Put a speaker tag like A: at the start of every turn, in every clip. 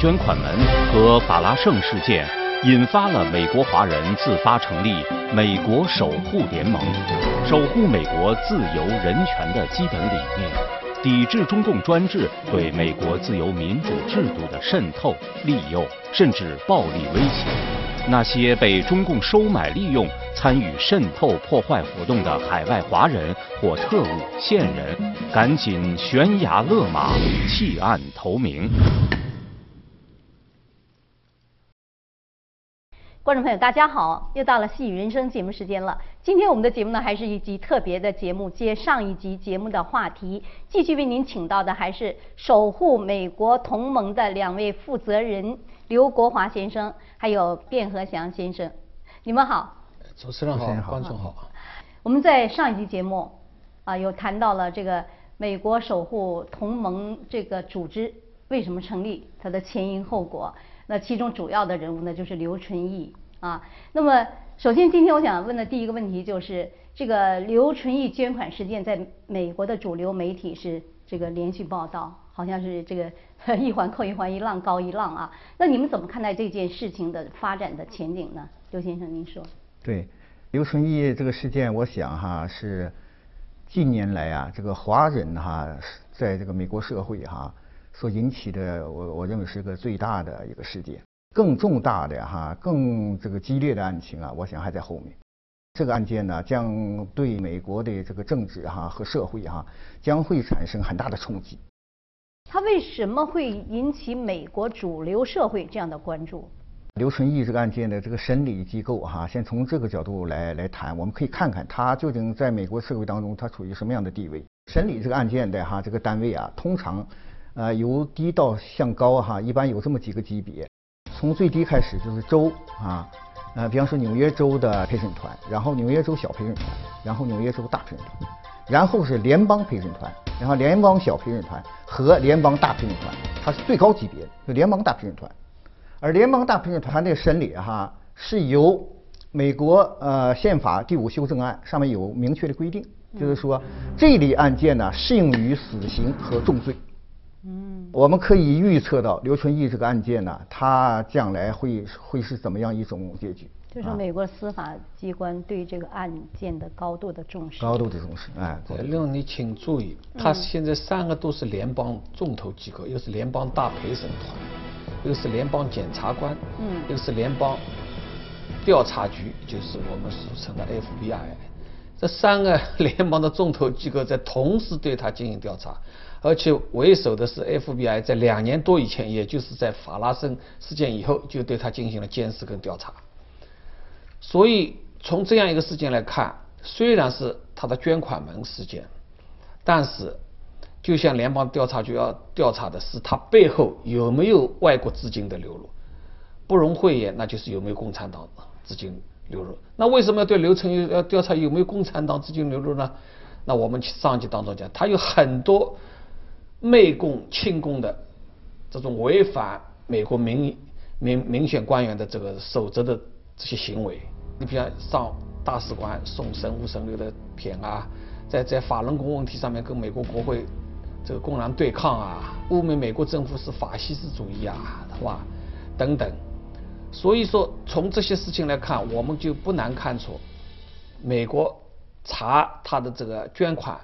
A: 捐款门和法拉盛事件，引发了美国华人自发成立美国守护联盟，守护美国自由人权的基本理念，抵制中共专制对美国自由民主制度的渗透、利诱，甚至暴力威胁。那些被中共收买利用、参与渗透破坏活动的海外华人或特务、线人，赶紧悬崖勒马，弃暗投明。
B: 观众朋友，大家好，又到了《细雨人生》节目时间了。今天我们的节目呢，还是一集特别的节目，接上一集节目的话题，继续为您请到的还是守护美国同盟的两位负责人刘国华先生，还有卞和祥先生。你们好，
C: 主持人好，观众好。
B: 我们在上一集节目啊，有谈到了这个美国守护同盟这个组织为什么成立，它的前因后果。那其中主要的人物呢，就是刘纯义啊。那么，首先今天我想问的第一个问题就是，这个刘纯义捐款事件在美国的主流媒体是这个连续报道，好像是这个 一环扣一环，一浪高一浪啊。那你们怎么看待这件事情的发展的前景呢？刘先生，您说。
D: 对，刘纯义这个事件，我想哈是近年来啊，这个华人哈在这个美国社会哈。所引起的，我我认为是一个最大的一个事件，更重大的哈，更这个激烈的案情啊，我想还在后面。这个案件呢，将对美国的这个政治哈和社会哈，将会产生很大的冲击。
B: 它为什么会引起美国主流社会这样的关注？
D: 刘纯义这个案件的这个审理机构哈，先从这个角度来来谈，我们可以看看他究竟在美国社会当中他处于什么样的地位。审理这个案件的哈这个单位啊，通常。呃，由低到向高哈，一般有这么几个级别。从最低开始就是州啊，呃，比方说纽约州的陪审团，然后纽约州小陪审团，然后纽约州大陪审团，然后是联邦陪审团，然后联邦小陪审团和联邦大陪审团，它是最高级别的，就联邦大陪审团。而联邦大陪审团的审理哈，是由美国呃宪法第五修正案上面有明确的规定，就是说这类案件呢适用于死刑和重罪。嗯，我们可以预测到刘纯义这个案件呢，他将来会会是怎么样一种结局？
B: 就是美国司法机关对这个案件的高度的重视。
D: 高度的重视，哎。
C: 另外，你请注意，他现在三个都是联邦重头机构，又是联邦大陪审团，又是联邦检察官，嗯，又是联邦调查局，就是我们俗称的 FBI，这三个联邦的重头机构在同时对他进行调查。而且为首的是 FBI，在两年多以前，也就是在法拉盛事件以后，就对他进行了监视跟调查。所以从这样一个事件来看，虽然是他的捐款门事件，但是就像联邦调查局要调查的是他背后有没有外国资金的流入，不容讳言，那就是有没有共产党资金流入。那为什么要对刘成要调查有没有共产党资金流入呢？那我们上集当中讲，他有很多。媚共亲共的这种违反美国民民民选官员的这个守则的这些行为，你比如上大使馆送神五神六的片啊，在在法轮功问题上面跟美国国会这个公然对抗啊，污蔑美国政府是法西斯主义啊，是吧？等等。所以说，从这些事情来看，我们就不难看出，美国查他的这个捐款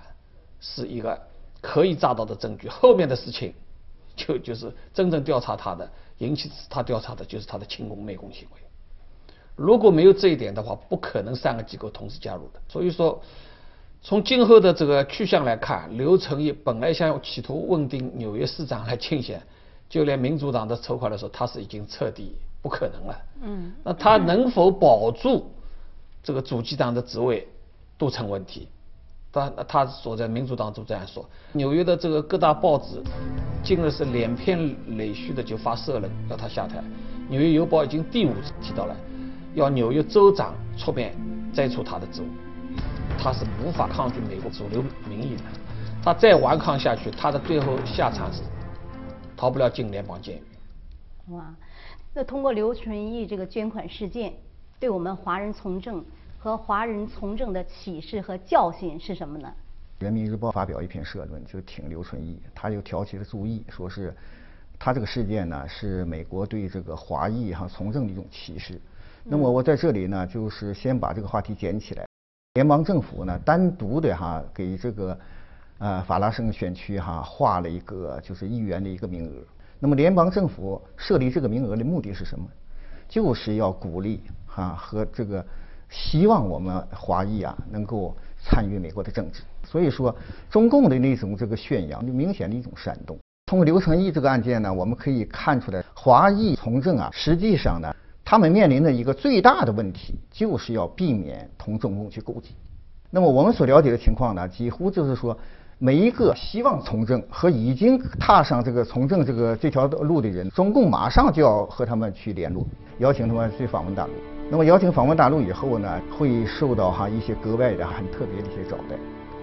C: 是一个。可以查到的证据，后面的事情 就就是真正调查他的，引起他调查的就是他的亲共媚共行为。如果没有这一点的话，不可能三个机构同时加入的。所以说，从今后的这个去向来看，刘成义本来想企图问鼎纽约市长来竞选，就连民主党的筹款的时候，他是已经彻底不可能了。嗯。那他能否保住这个主机党的职位，都成问题。他他所在民主党都这样说，纽约的这个各大报纸，近日是连篇累续的就发社论要他下台。纽约邮报已经第五次提到了，要纽约州长出面摘除他的职务。他是无法抗拒美国主流民意的，他再顽抗下去，他的最后下场是逃不了进联邦监狱。
B: 哇，那通过刘纯义这个捐款事件，对我们华人从政。和华人从政的启示和教训是什么呢？
D: 人民日报发表一篇社论，就挺刘纯义，他就挑起了注意，说是他这个事件呢是美国对这个华裔哈从政的一种歧视。那么我在这里呢，就是先把这个话题捡起来。联邦政府呢单独的哈给这个呃法拉盛选区哈划了一个就是议员的一个名额。那么联邦政府设立这个名额的目的是什么？就是要鼓励哈和这个希望我们华裔啊能够参与美国的政治。所以说，中共的那种这个宣扬，就明显的一种煽动。通过刘成义这个案件呢，我们可以看出来，华裔从政啊，实际上呢，他们面临的一个最大的问题，就是要避免同中共去勾结。那么我们所了解的情况呢，几乎就是说，每一个希望从政和已经踏上这个从政这个这条路的人，中共马上就要和他们去联络，邀请他们去访问大陆。那么邀请访问大陆以后呢，会受到哈一些格外的很特别的一些招待。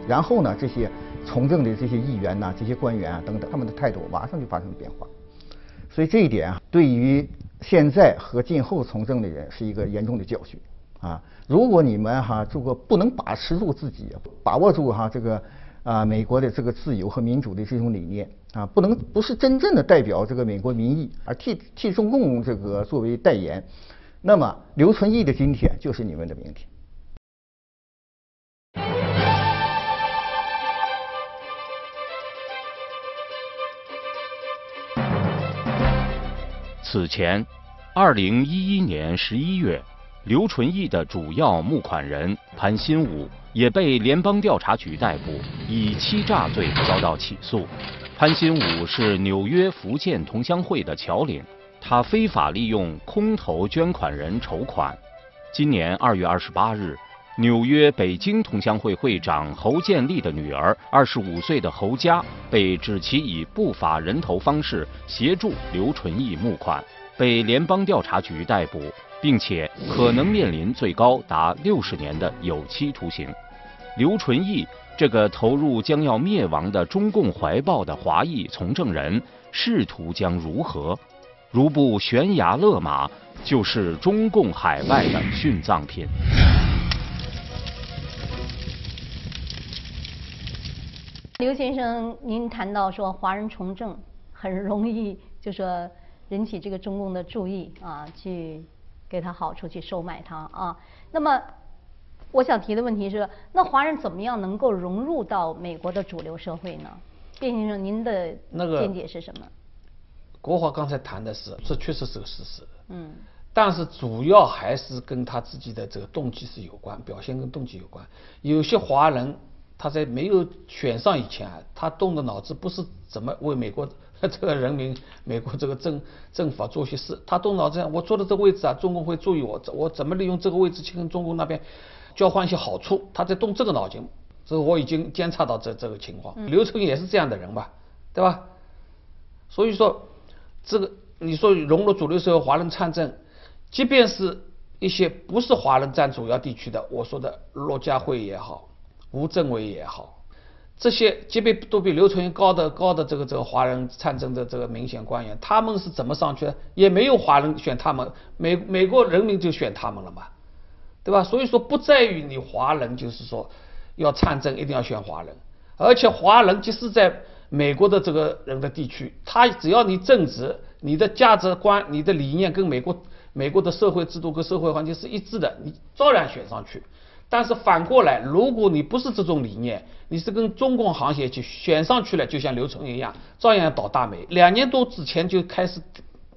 D: 然后呢，这些从政的这些议员呐，这些官员啊等等，他们的态度马上就发生了变化。所以这一点，对于现在和今后从政的人是一个严重的教训啊。如果你们哈这个不能把持住自己，把握住哈这个啊美国的这个自由和民主的这种理念啊，不能不是真正的代表这个美国民意，而替替中共这个作为代言，那么刘存义的今天就是你们的明天。
A: 此前，二零一一年十一月，刘纯义的主要募款人潘新武也被联邦调查局逮捕，以欺诈罪遭到起诉。潘新武是纽约福建同乡会的侨领，他非法利用空头捐款人筹款。今年二月二十八日。纽约北京同乡会会长侯建立的女儿，二十五岁的侯佳，被指其以不法人头方式协助刘纯义募款，被联邦调查局逮捕，并且可能面临最高达六十年的有期徒刑。刘纯义这个投入将要灭亡的中共怀抱的华裔从政人，仕途将如何？如不悬崖勒马，就是中共海外的殉葬品。
B: 刘先生，您谈到说华人从政很容易，就说引起这个中共的注意啊，去给他好处，去收买他啊。那么，我想提的问题是，那华人怎么样能够融入到美国的主流社会呢？卞先生，您的见解是什么？
C: 国华刚才谈的是，这确实是个事实。嗯。但是主要还是跟他自己的这个动机是有关，表现跟动机有关。有些华人。他在没有选上以前啊，他动的脑子不是怎么为美国 这个人民、美国这个政政府啊做些事，他动脑子，我坐的这个位置啊，中共会注意我，我怎么利用这个位置去跟中共那边交换一些好处？他在动这个脑筋，这我已经监察到这这个情况。刘春也是这样的人吧，对吧？所以说，这个你说融入主流社会，华人参政，即便是一些不是华人占主要地区的，我说的骆家辉也好。吴政委也好，这些级别都比刘存义高的高的这个这个华人参政的这个明显官员，他们是怎么上去的？也没有华人选他们，美美国人民就选他们了嘛，对吧？所以说不在于你华人就是说要参政一定要选华人，而且华人即使在美国的这个人的地区，他只要你正直，你的价值观、你的理念跟美国美国的社会制度跟社会环境是一致的，你照样选上去。但是反过来，如果你不是这种理念，你是跟中共沆瀣去选上去了，就像刘成一样，照样倒大霉。两年多之前就开始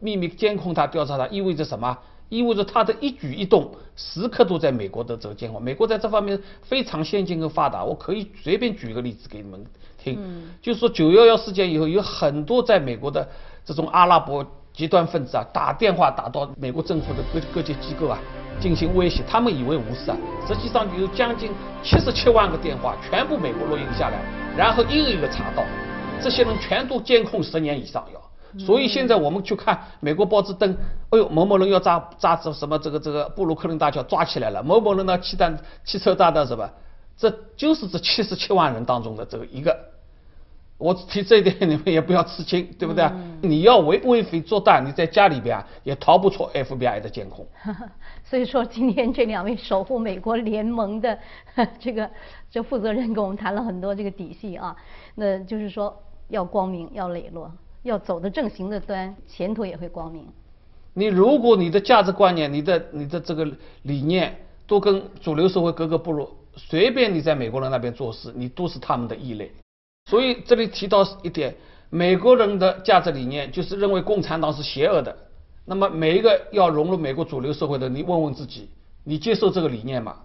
C: 秘密监控他、调查他，意味着什么？意味着他的一举一动时刻都在美国的这个监控。美国在这方面非常先进跟发达。我可以随便举一个例子给你们听，嗯就是说九幺幺事件以后，有很多在美国的这种阿拉伯极端分子啊，打电话打到美国政府的各各级机构啊。进行威胁，他们以为无事啊，实际上有将近七十七万个电话，全部美国录音下来，然后一个一个查到，这些人全都监控十年以上要，所以现在我们去看美国报纸登，哎呦某某人要炸炸这什么这个这个布鲁克林大桥抓起来了，某某人呢汽弹汽车炸弹什么，这就是这七十七万人当中的这个一个。我提这一点，你们也不要吃惊，对不对？你要为为非作歹，你在家里边也逃不出 FBI 的监控。
B: 所以说，今天这两位守护美国联盟的 这个这负责人跟我们谈了很多这个底细啊。那就是说，要光明，要磊落。要走的正行的端，前途也会光明。
C: 你如果你的价值观念、你的你的这个理念都跟主流社会格格不入，随便你在美国人那边做事，你都是他们的异类。所以这里提到一点，美国人的价值理念就是认为共产党是邪恶的。那么每一个要融入美国主流社会的，你问问自己，你接受这个理念吗？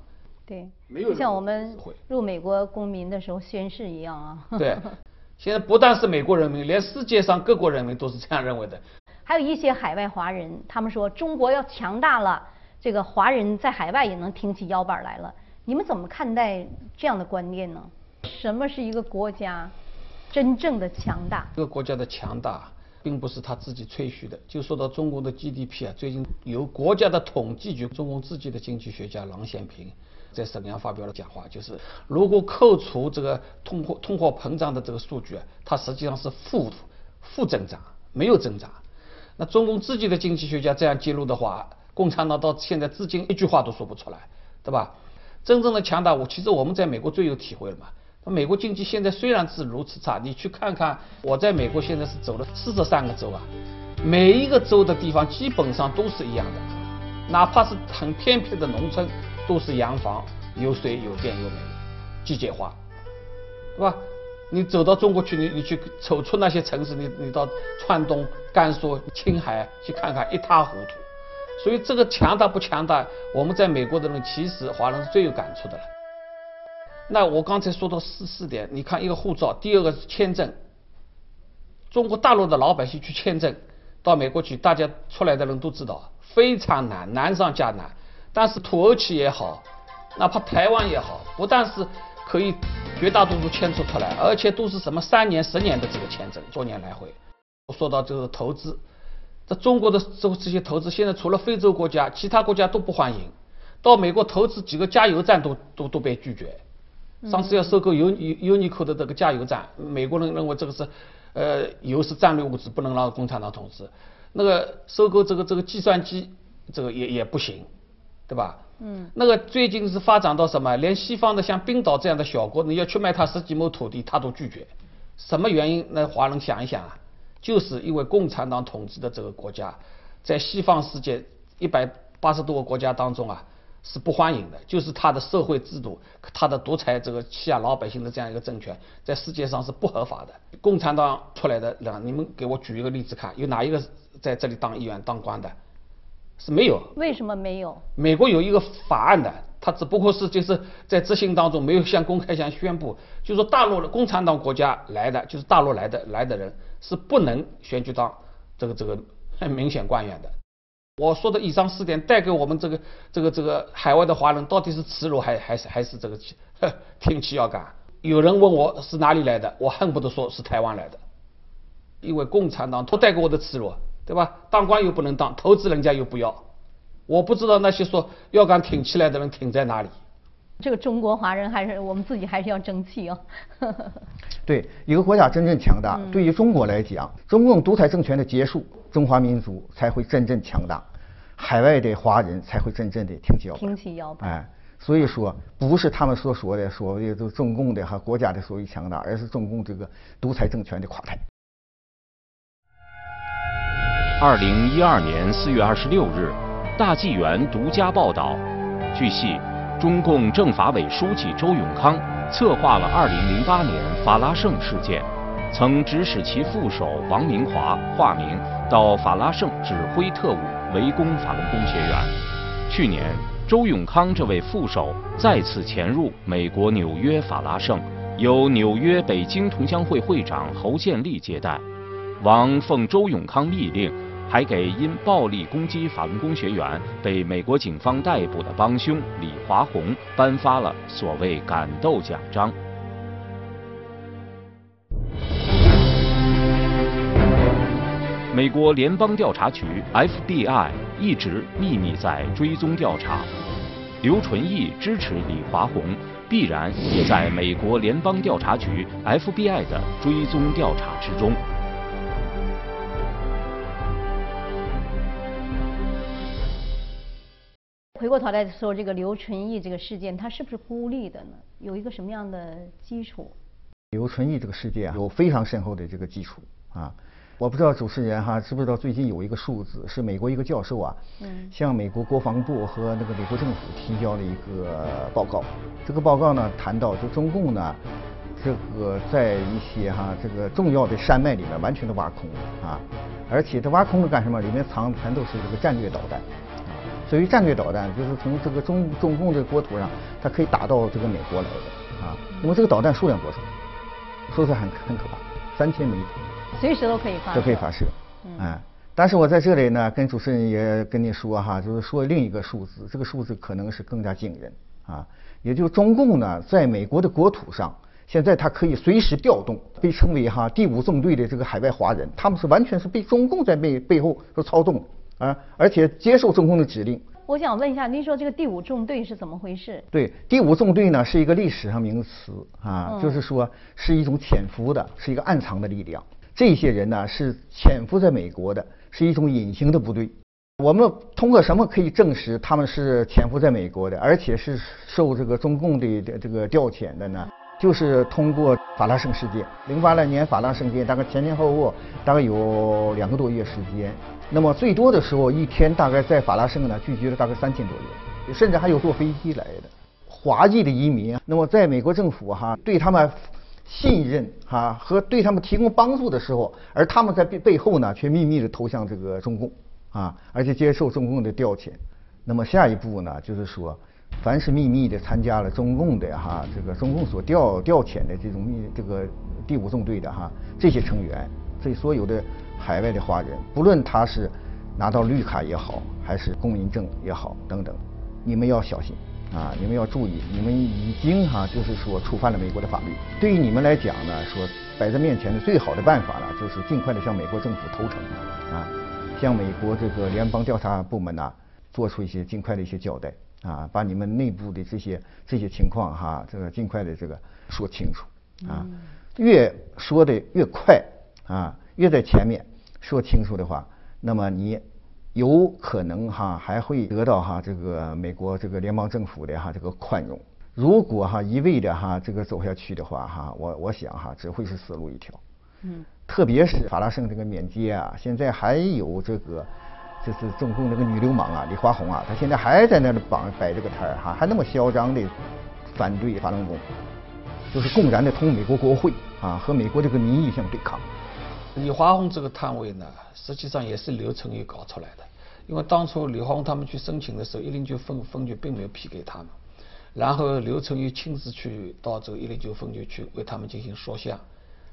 B: 对，没有像我们入美国公民的时候宣誓一样啊。
C: 对，现在不但是美国人民，连世界上各国人民都是这样认为的。
B: 还有一些海外华人，他们说中国要强大了，这个华人在海外也能挺起腰板来了。你们怎么看待这样的观念呢？什么是一个国家真正的强大？
C: 一个国家的强大。并不是他自己吹嘘的。就说到中国的 GDP 啊，最近由国家的统计局、中共自己的经济学家郎咸平在沈阳发表了讲话，就是如果扣除这个通货通货膨胀的这个数据，它实际上是负负增长，没有增长。那中共自己的经济学家这样记录的话，共产党到现在至今一句话都说不出来，对吧？真正的强大，我其实我们在美国最有体会了嘛。美国经济现在虽然是如此差，你去看看，我在美国现在是走了四十三个州啊，每一个州的地方基本上都是一样的，哪怕是很偏僻的农村，都是洋房，有水有电有煤，机械化，对吧？你走到中国去，你你去走出那些城市，你你到川东、甘肃、青海去看看，一塌糊涂。所以这个强大不强大，我们在美国的人其实华人是最有感触的了。那我刚才说到四四点，你看一个护照，第二个是签证。中国大陆的老百姓去签证到美国去，大家出来的人都知道非常难，难上加难。但是土耳其也好，哪怕台湾也好，不但是可以绝大多数签出出来，而且都是什么三年、十年的这个签证，多年来回。说到这个投资，在中国的这这些投资，现在除了非洲国家，其他国家都不欢迎。到美国投资几个加油站都都都被拒绝。上次要收购优优优尼克的这个加油站，美国人认为这个是，呃，油是战略物资，不能让共产党统治。那个收购这个这个计算机，这个也也不行，对吧？嗯。那个最近是发展到什么？连西方的像冰岛这样的小国，你要去卖他十几亩土地，他都拒绝。什么原因？那华人想一想啊，就是因为共产党统治的这个国家，在西方世界一百八十多个国家当中啊。是不欢迎的，就是他的社会制度，他的独裁这个欺压老百姓的这样一个政权，在世界上是不合法的。共产党出来的，人你们给我举一个例子看，有哪一个在这里当议员当官的？是没有。
B: 为什么没有？
C: 美国有一个法案的，他只不过是就是在执行当中没有向公开向宣布，就说大陆的共产党国家来的，就是大陆来的来的人是不能选举当这个这个很明显官员的。我说的以上四点带给我们这个这个这个海外的华人到底是耻辱还还是还是这个挺起腰杆？有人问我是哪里来的，我恨不得说是台湾来的，因为共产党都带给我的耻辱，对吧？当官又不能当，投资人家又不要，我不知道那些说要敢挺起来的人挺在哪里。
B: 这个中国华人还是我们自己还是要争气哦。
D: 对，一个国家真正强大，对于中国来讲，中共独裁政权的结束，中华民族才会真正强大，海外的华人才会真正的挺起腰。
B: 挺起腰板。
D: 哎，所以说不是他们所说的所谓的中共的和国家的所谓强大，而是中共这个独裁政权的垮台。
A: 二零一二年四月二十六日，大纪元独家报道，据悉。中共政法委书记周永康策划了2008年法拉盛事件，曾指使其副手王明华（化名）到法拉盛指挥特务围攻法轮功学员。去年，周永康这位副手再次潜入美国纽约法拉盛，由纽约北京同乡会会长侯建立接待。王奉周永康密令。还给因暴力攻击法轮功学员被美国警方逮捕的帮凶李华红颁发了所谓“感斗奖章”。美国联邦调查局 （FBI） 一直秘密在追踪调查，刘纯义支持李华红，必然也在美国联邦调查局 （FBI） 的追踪调查之中。
B: 回过头来说，这个刘纯义这个事件，它是不是孤立的呢？有一个什么样的基础？
D: 刘纯义这个事件啊，有非常深厚的这个基础啊。我不知道主持人哈知不知道最近有一个数字，是美国一个教授啊，嗯，向美国国防部和那个美国政府提交了一个报告。这个报告呢谈到，就中共呢，这个在一些哈这个重要的山脉里面完全的挖空啊，而且它挖空了干什么？里面藏全都是这个战略导弹啊。所以战略导弹就是从这个中中共这个国土上，它可以打到这个美国来的啊。那么这个导弹数量多少？说出来很很可怕，三千枚。
B: 随时都可以发，
D: 都可以发射，嗯，但是我在这里呢，跟主持人也跟你说哈，就是说另一个数字，这个数字可能是更加惊人啊，也就是中共呢，在美国的国土上，现在它可以随时调动，被称为哈第五纵队的这个海外华人，他们是完全是被中共在背背后所操纵啊，而且接受中共的指令。
B: 我想问一下，您说这个第五纵队是怎么回事？
D: 对，第五纵队呢是一个历史上名词啊，就是说是一种潜伏的，是一个暗藏的力量。这些人呢是潜伏在美国的，是一种隐形的部队。我们通过什么可以证实他们是潜伏在美国的，而且是受这个中共的这个调遣的呢？就是通过法拉盛事件，零八年法拉盛事件大概前前后后大概有两个多月时间。那么最多的时候一天大概在法拉盛呢聚集了大概三千多人，甚至还有坐飞机来的华裔的移民。那么在美国政府哈对他们。信任哈和对他们提供帮助的时候，而他们在背背后呢，却秘密的投向这个中共啊，而且接受中共的调遣。那么下一步呢，就是说，凡是秘密的参加了中共的哈这个中共所调调遣的这种秘这个第五纵队的哈这些成员，这所有的海外的华人，不论他是拿到绿卡也好，还是公民证也好等等，你们要小心。啊，你们要注意，你们已经哈，就是说触犯了美国的法律。对于你们来讲呢，说摆在面前的最好的办法呢，就是尽快的向美国政府投诚，啊，向美国这个联邦调查部门呐，做出一些尽快的一些交代，啊，把你们内部的这些这些情况哈，这个尽快的这个说清楚，啊，越说的越快，啊，越在前面说清楚的话，那么你。有可能哈还会得到哈这个美国这个联邦政府的哈这个宽容。如果哈一味的哈这个走下去的话哈，我我想哈只会是死路一条。嗯。特别是法拉盛这个缅街啊，现在还有这个就是中共那个女流氓啊李华红啊，她现在还在那里绑摆这个摊儿哈，还那么嚣张的反对法轮功，就是公然的同美国国会啊和美国这个民意相对抗。
C: 李华红这个摊位呢，实际上也是刘成宇搞出来的。因为当初李华红他们去申请的时候，一零九分分局并没有批给他们，然后刘成宇亲自去到这个一零九分局去为他们进行说项，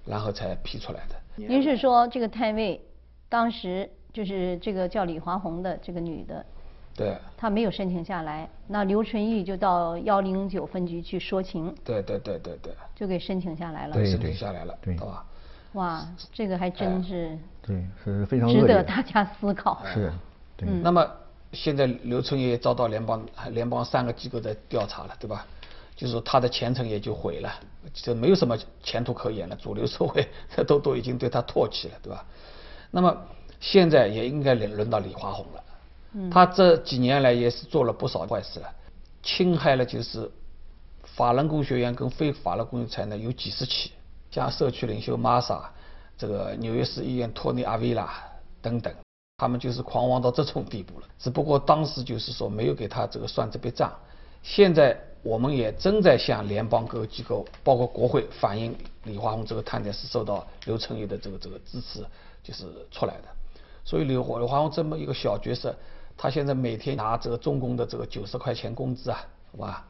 C: 然后才批出来的。
B: 您是说这个摊位当时就是这个叫李华红的这个女的，
C: 对，
B: 她没有申请下来，那刘春玉就到幺零九分局去说情，
C: 对对对对对，
B: 就给申请下来了，
C: 申请下来了，对，吧？
B: 哇，这个还真是
D: 对，是非常
B: 值得大家思考。
D: 是，对。
C: 那么现在刘春也遭到联邦联邦三个机构的调查了，对吧？就是说他的前程也就毁了，这没有什么前途可言了。主流社会 都都已经对他唾弃了，对吧？那么现在也应该轮轮到李华红了。嗯。他这几年来也是做了不少坏事了，侵害了就是法轮功学员跟非法轮功学员呢有几十起。像社区领袖玛莎，这个纽约市议员托尼阿维拉等等，他们就是狂妄到这种地步了。只不过当时就是说没有给他这个算这笔账。现在我们也正在向联邦各个机构，包括国会反映李华红这个探点是受到刘成宇的这个这个支持，就是出来的。所以刘华刘华红这么一个小角色，他现在每天拿这个中共的这个九十块钱工资啊，好吧？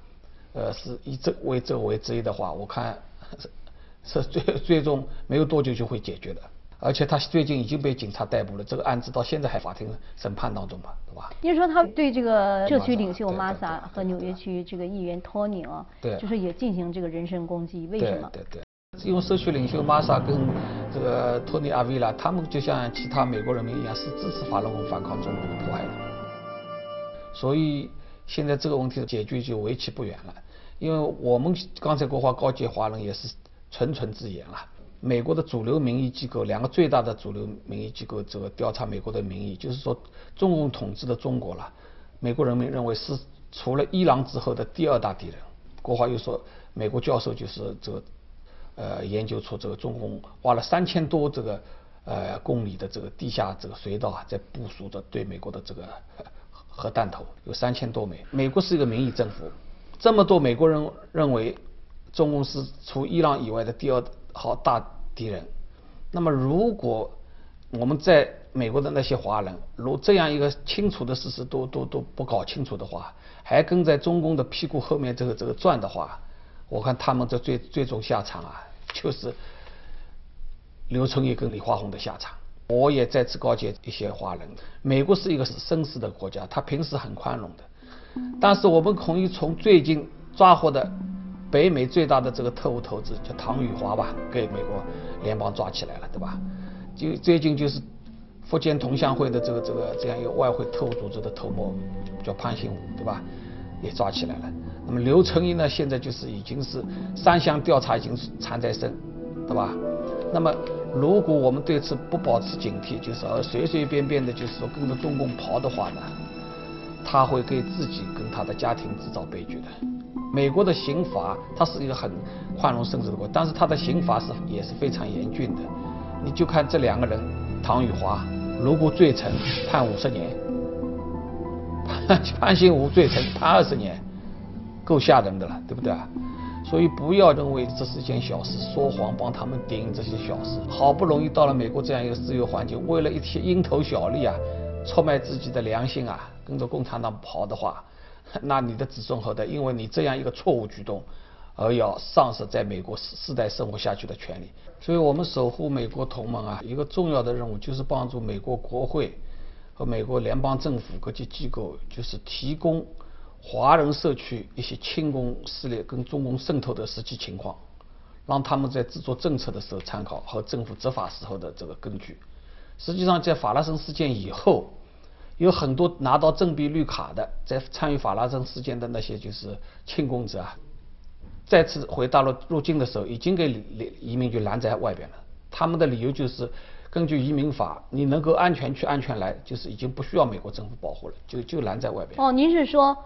C: 呃，是以这为这为职业的话，我看。是最最终没有多久就会解决的，而且他最近已经被警察逮捕了，这个案子到现在还法庭审判当中嘛，对吧？
B: 您说他对这个社区领袖玛莎和纽约区这个议员托尼啊，
C: 对，
B: 就是也进行这个人身攻击，为什么？
C: 对对对，因为社区领袖玛莎跟这个托尼阿维拉，他们就像其他美国人民一样，是支持法轮功反抗中国的迫害的，所以现在这个问题的解决就为期不远了，因为我们刚才国华高级华人也是。纯纯自言了！美国的主流民意机构，两个最大的主流民意机构，这个调查美国的民意，就是说，中共统治的中国了，美国人民认为是除了伊朗之后的第二大敌人。国华又说，美国教授就是这个，呃，研究出这个中共花了三千多这个呃公里的这个地下这个隧道啊，在部署着对美国的这个 核弹头，有三千多枚。美国是一个民意政府，这么多美国人认为中共是除伊朗以外的第二号大敌人。那么如果我们在美国的那些华人，如这样一个清楚的事实都都都不搞清楚的话，还跟在中共的屁股后面这个这个转的话，我看他们这最最终下场啊，就是刘春义跟李华红的下场。我也再次告诫一些华人，美国是一个绅士的国家，他平时很宽容的，但是我们可以从最近抓获的北美最大的这个特务头子叫唐宇华吧，给美国联邦抓起来了，对吧？就最近就是福建同乡会的这个这个这样一个外汇特务组织的头目叫潘兴武，对吧？也抓起来了。那么刘成英呢，现在就是已经是三项调查已经缠在身，对吧？那么如果我们对此不保持警惕，就是而随随便便的，就是说跟着中共跑的话呢，他会给自己跟他的家庭制造悲剧的。美国的刑法它是一个很宽容甚至的国，但是它的刑法是也是非常严峻的。你就看这两个人，唐宇华，如果罪成，判五十年；判刑无罪成，判二十年，够吓人的了，对不对啊？所以不要认为这是件小事，说谎帮他们顶这些小事。好不容易到了美国这样一个自由环境，为了一些蝇头小利啊，出卖自己的良心啊，跟着共产党跑的话，那你的子孙后代，因为你这样一个错误举动。而要丧失在美国世世代生活下去的权利，所以我们守护美国同盟啊，一个重要的任务就是帮助美国国会和美国联邦政府各级机构，就是提供华人社区一些亲共势力跟中共渗透的实际情况，让他们在制作政策的时候参考和政府执法时候的这个根据。实际上，在法拉盛事件以后，有很多拿到政币绿卡的，在参与法拉盛事件的那些就是亲共者啊。再次回大陆入境的时候，已经给移民局拦在外边了。他们的理由就是，根据移民法，你能够安全去、安全来，就是已经不需要美国政府保护了，就就拦在外边。
B: 哦，您是说？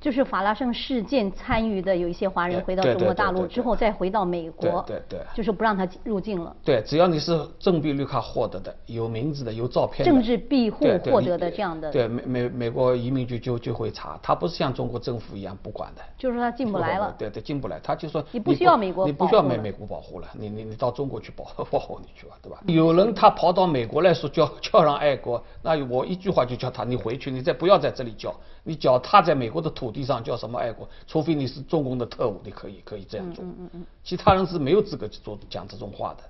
B: 就是法拉盛事件参与的有一些华人回到中国大陆之后再回到美国，
C: 对对，
B: 就是不让他入境了。
C: 对，只要你是政币绿卡获得的，有名字的，有照片。
B: 政治庇护获得的这样的。
C: 对美美美国移民局就就会查，他不是像中国政府一样不管的。
B: 就是说他进不来了。
C: 对对，进不来，他就说
B: 你不需要美国，
C: 你不需要美美国保护了，你你你到中国去保 保护你去吧，对吧？有人他跑到美国来说叫叫人爱国，那我一句话就叫他你回去，你再不要在这里叫，你脚踏在美国的土地上叫什么爱国。除非你是中共的特务，你可以可以这样做。嗯嗯嗯其他人是没有资格去做讲这种话的，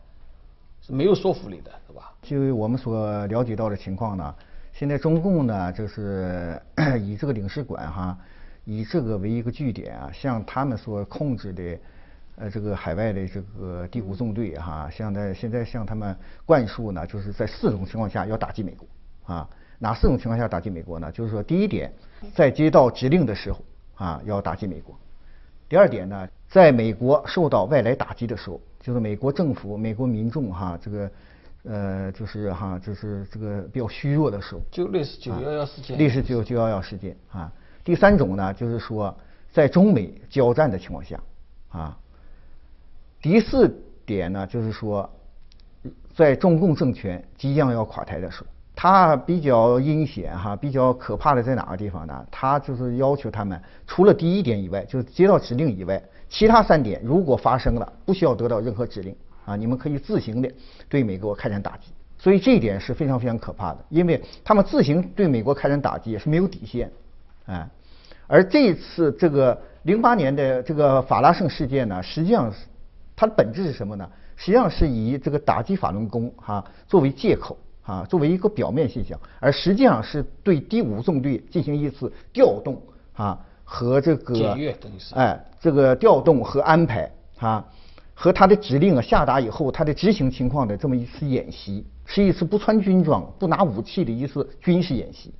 C: 是没有说服力的，是吧？
D: 就我们所了解到的情况呢，现在中共呢，就是 以这个领事馆哈，以这个为一个据点啊，向他们所控制的呃这个海外的这个第五纵队哈，像在现在向他们灌输呢，就是在四种情况下要打击美国啊。哪四种情况下打击美国呢？就是说，第一点，在接到指令的时候。啊，要打击美国。第二点呢，在美国受到外来打击的时候，就是美国政府、美国民众哈，这个呃，就是哈，就是这个比较虚弱的时候，
C: 就类似九幺幺事件，
D: 类似九九幺幺事件啊。第三种呢，就是说在中美交战的情况下啊。第四点呢，就是说在中共政权即将要垮台的时候。他比较阴险哈，比较可怕的在哪个地方呢？他就是要求他们，除了第一点以外，就是接到指令以外，其他三点如果发生了，不需要得到任何指令啊，你们可以自行的对美国开展打击。所以这一点是非常非常可怕的，因为他们自行对美国开展打击也是没有底线，哎。而这一次这个零八年的这个法拉盛事件呢，实际上是它的本质是什么呢？实际上是以这个打击法轮功哈作为借口。啊，作为一个表面现象，而实际上是对第五纵队进行一次调动啊和这个哎这个调动和安排啊和他的指令啊下达以后他的执行情况的这么一次演习，是一次不穿军装、不拿武器的一次军事演习。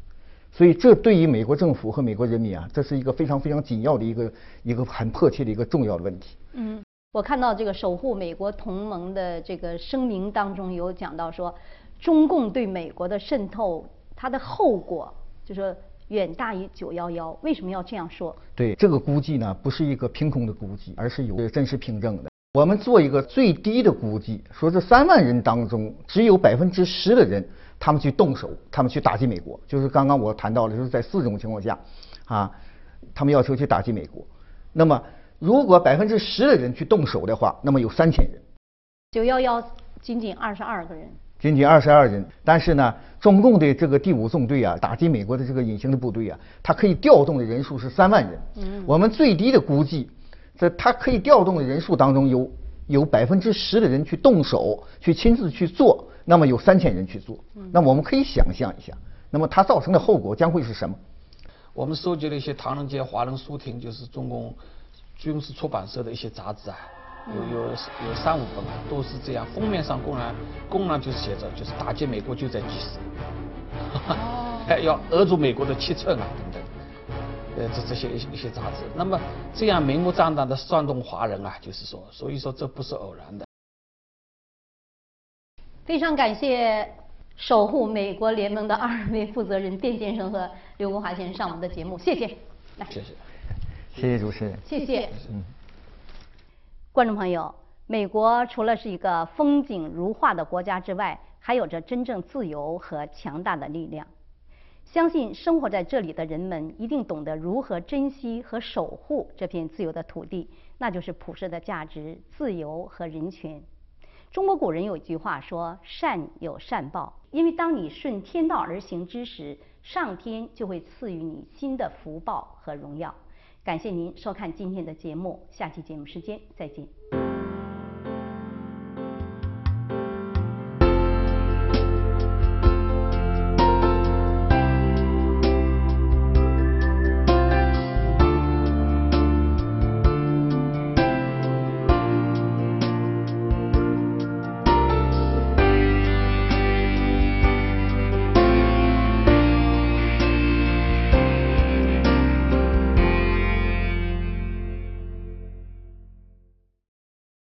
D: 所以这对于美国政府和美国人民啊，这是一个非常非常紧要的一个一个很迫切的一个重要的问题。
B: 嗯，我看到这个守护美国同盟的这个声明当中有讲到说。中共对美国的渗透，它的后果就是远大于九幺幺。为什么要这样说？
D: 对这个估计呢，不是一个凭空的估计，而是有真实凭证的。我们做一个最低的估计，说这三万人当中，只有百分之十的人，他们去动手，他们去打击美国。就是刚刚我谈到的，就是在四种情况下，啊，他们要求去打击美国。那么，如果百分之十的人去动手的话，那么有三千人。
B: 九幺幺仅仅二十二个人。
D: 仅仅二十二人，但是呢，中共的这个第五纵队啊，打击美国的这个隐形的部队啊，它可以调动的人数是三万人。嗯。我们最低的估计，在它可以调动的人数当中，有有百分之十的人去动手，去亲自去做，那么有三千人去做。嗯。那么我们可以想象一下，那么它造成的后果将会是什么？
C: 我们收集了一些唐人街华人书亭，就是中共军事出版社的一些杂志啊。有有有三五本都是这样，封面上公然公然就写着，就是打击美国就在即时，要扼住美国的七寸啊等等，呃这这些一些杂志，那么这样明目张胆的煽动华人啊，就是说，所以说这不是偶然的。
B: 非常感谢守护美国联盟的二位负责人卞先生和刘国华先生上我们的节目，谢谢。
C: 来，谢谢，
D: 谢谢主持人，
B: 谢谢。嗯。观众朋友，美国除了是一个风景如画的国家之外，还有着真正自由和强大的力量。相信生活在这里的人们一定懂得如何珍惜和守护这片自由的土地，那就是普世的价值、自由和人权。中国古人有一句话说：“善有善报”，因为当你顺天道而行之时，上天就会赐予你新的福报和荣耀。感谢您收看今天的节目，下期节目时间再见。